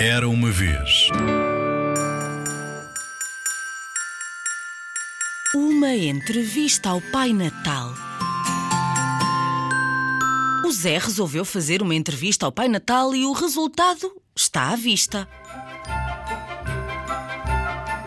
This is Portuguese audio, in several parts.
Era uma vez. Uma entrevista ao Pai Natal. O Zé resolveu fazer uma entrevista ao Pai Natal e o resultado está à vista.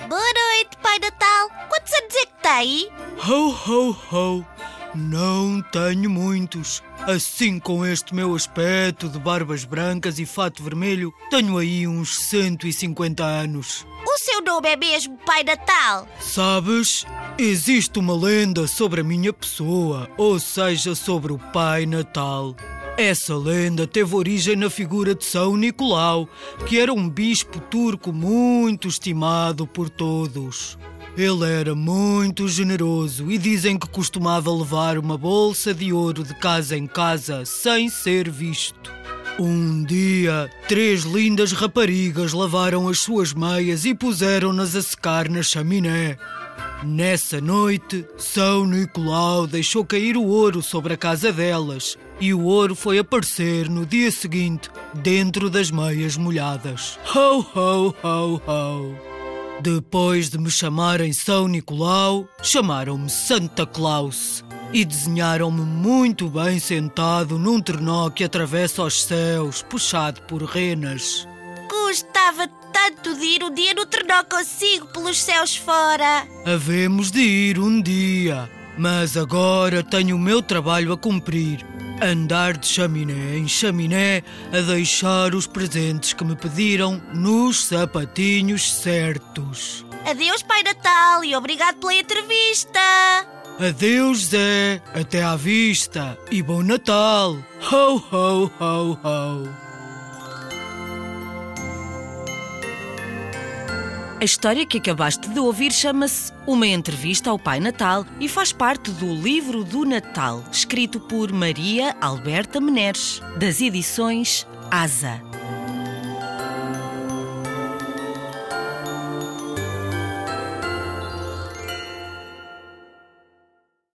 Boa noite, Pai Natal. Quantos anos é que tem? Ho, ho, ho! Não tenho muitos. Assim, com este meu aspecto de barbas brancas e fato vermelho, tenho aí uns 150 anos. O seu nome é mesmo Pai Natal? Sabes? Existe uma lenda sobre a minha pessoa, ou seja, sobre o Pai Natal. Essa lenda teve origem na figura de São Nicolau, que era um bispo turco muito estimado por todos. Ele era muito generoso e dizem que costumava levar uma bolsa de ouro de casa em casa sem ser visto. Um dia, três lindas raparigas lavaram as suas meias e puseram-nas a secar na chaminé. Nessa noite, São Nicolau deixou cair o ouro sobre a casa delas e o ouro foi aparecer no dia seguinte dentro das meias molhadas. Ho, ho, ho, ho! Depois de me chamarem São Nicolau, chamaram-me Santa Claus e desenharam-me muito bem sentado num trenó que atravessa os céus, puxado por renas. Gostava tanto de ir um dia no trenó consigo pelos céus fora. Havemos de ir um dia, mas agora tenho o meu trabalho a cumprir. Andar de chaminé em chaminé a deixar os presentes que me pediram nos sapatinhos certos. Adeus, Pai Natal, e obrigado pela entrevista. Adeus, Zé. Até à vista. E bom Natal. Ho, ho, ho, ho. A história que acabaste de ouvir chama-se Uma Entrevista ao Pai Natal e faz parte do Livro do Natal, escrito por Maria Alberta Meneres, das edições Asa.